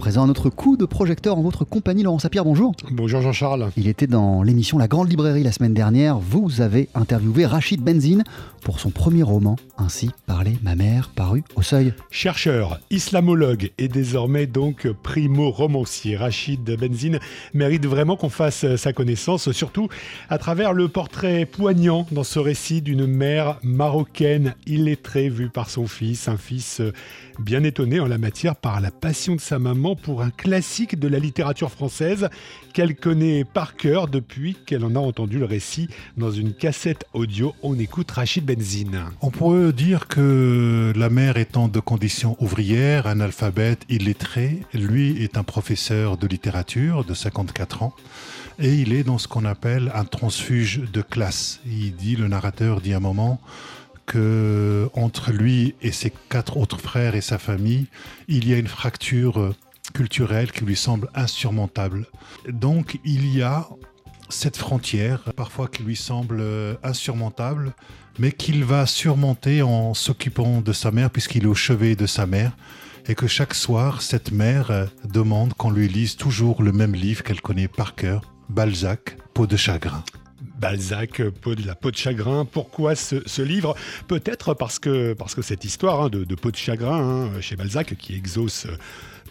présent un autre coup de projecteur en votre compagnie, Laurent Sapir, bonjour. Bonjour Jean-Charles. Il était dans l'émission La Grande Librairie la semaine dernière. Vous avez interviewé Rachid Benzine pour son premier roman, Ainsi parlait ma mère, paru au seuil. Chercheur, islamologue et désormais donc primo-romancier, Rachid Benzine mérite vraiment qu'on fasse sa connaissance, surtout à travers le portrait poignant dans ce récit d'une mère marocaine illettrée vue par son fils, un fils bien étonné en la matière par la passion de sa maman pour un classique de la littérature française qu'elle connaît par cœur depuis qu'elle en a entendu le récit dans une cassette audio. On écoute Rachid Benzine. On pourrait dire que la mère étant de condition ouvrière, analphabète, illettré, lui est un professeur de littérature de 54 ans et il est dans ce qu'on appelle un transfuge de classe. Il dit, le narrateur dit à un moment, que entre lui et ses quatre autres frères et sa famille, il y a une fracture culturelle qui lui semble insurmontable. Donc il y a cette frontière, parfois qui lui semble insurmontable, mais qu'il va surmonter en s'occupant de sa mère, puisqu'il est au chevet de sa mère, et que chaque soir, cette mère demande qu'on lui lise toujours le même livre qu'elle connaît par cœur, Balzac, Peau de chagrin. Balzac, peau de la peau de chagrin. Pourquoi ce, livre? Peut-être parce que, parce que cette histoire hein, de, peau de chagrin hein, chez Balzac, qui exauce euh,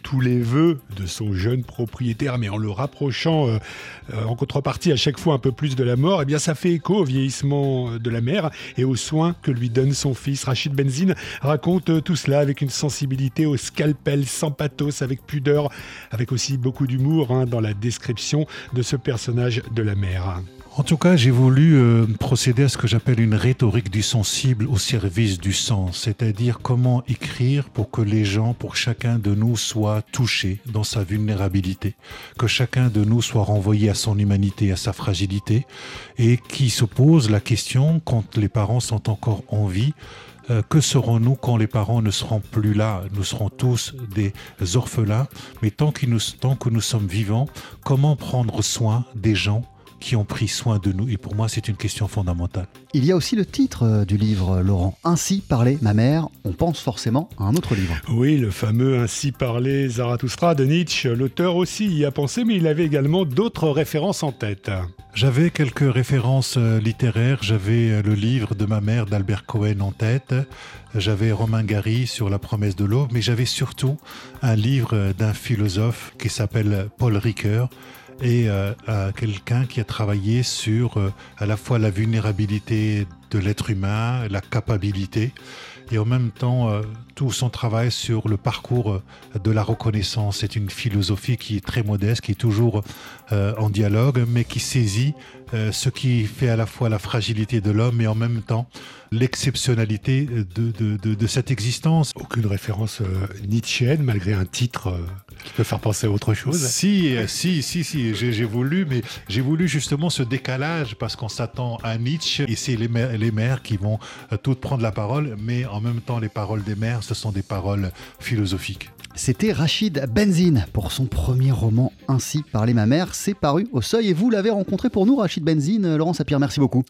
tous les vœux de son jeune propriétaire, mais en le rapprochant euh, euh, en contrepartie à chaque fois un peu plus de la mort, eh bien ça fait écho au vieillissement de la mère et aux soins que lui donne son fils. Rachid Benzine raconte tout cela avec une sensibilité au scalpel, sans pathos, avec pudeur, avec aussi beaucoup d'humour hein, dans la description de ce personnage de la mère. En tout cas, j'ai voulu euh, procéder à ce que j'appelle une rhétorique du sensible au service du sens, c'est-à-dire comment écrire pour que les gens, pour chacun de nous, soient touchés dans sa vulnérabilité, que chacun de nous soit renvoyé à son humanité, à sa fragilité, et qui se pose la question, quand les parents sont encore en vie, euh, que serons-nous quand les parents ne seront plus là? Nous serons tous des orphelins, mais tant que nous sommes vivants, comment prendre soin des gens qui ont pris soin de nous. Et pour moi, c'est une question fondamentale. Il y a aussi le titre euh, du livre, Laurent. Ainsi parlait ma mère. On pense forcément à un autre livre. Oui, le fameux Ainsi parlait Zarathustra de Nietzsche. L'auteur aussi y a pensé, mais il avait également d'autres références en tête. J'avais quelques références euh, littéraires. J'avais euh, le livre de ma mère d'Albert Cohen en tête. J'avais Romain Gary sur la promesse de l'aube, mais j'avais surtout un livre d'un philosophe qui s'appelle Paul Ricoeur et euh, à quelqu'un qui a travaillé sur euh, à la fois la vulnérabilité de l'être humain, la capacité, et en même temps euh, tout son travail sur le parcours de la reconnaissance. C'est une philosophie qui est très modeste, qui est toujours en dialogue, mais qui saisit ce qui fait à la fois la fragilité de l'homme et en même temps l'exceptionnalité de, de, cette existence. Aucune référence nietzschéenne malgré un titre qui peut faire penser à autre chose. Si, si, si, si, j'ai voulu, mais j'ai voulu justement ce décalage parce qu'on s'attend à Nietzsche et c'est les mères, les mères qui vont euh, toutes prendre la parole, mais en même temps, les paroles des mères, ce sont des paroles philosophiques. C'était Rachid Benzine pour son premier roman Ainsi parlait ma mère. C'est paru au seuil et vous l'avez rencontré pour nous, Rachid Benzine. Laurent Sapir, merci beaucoup.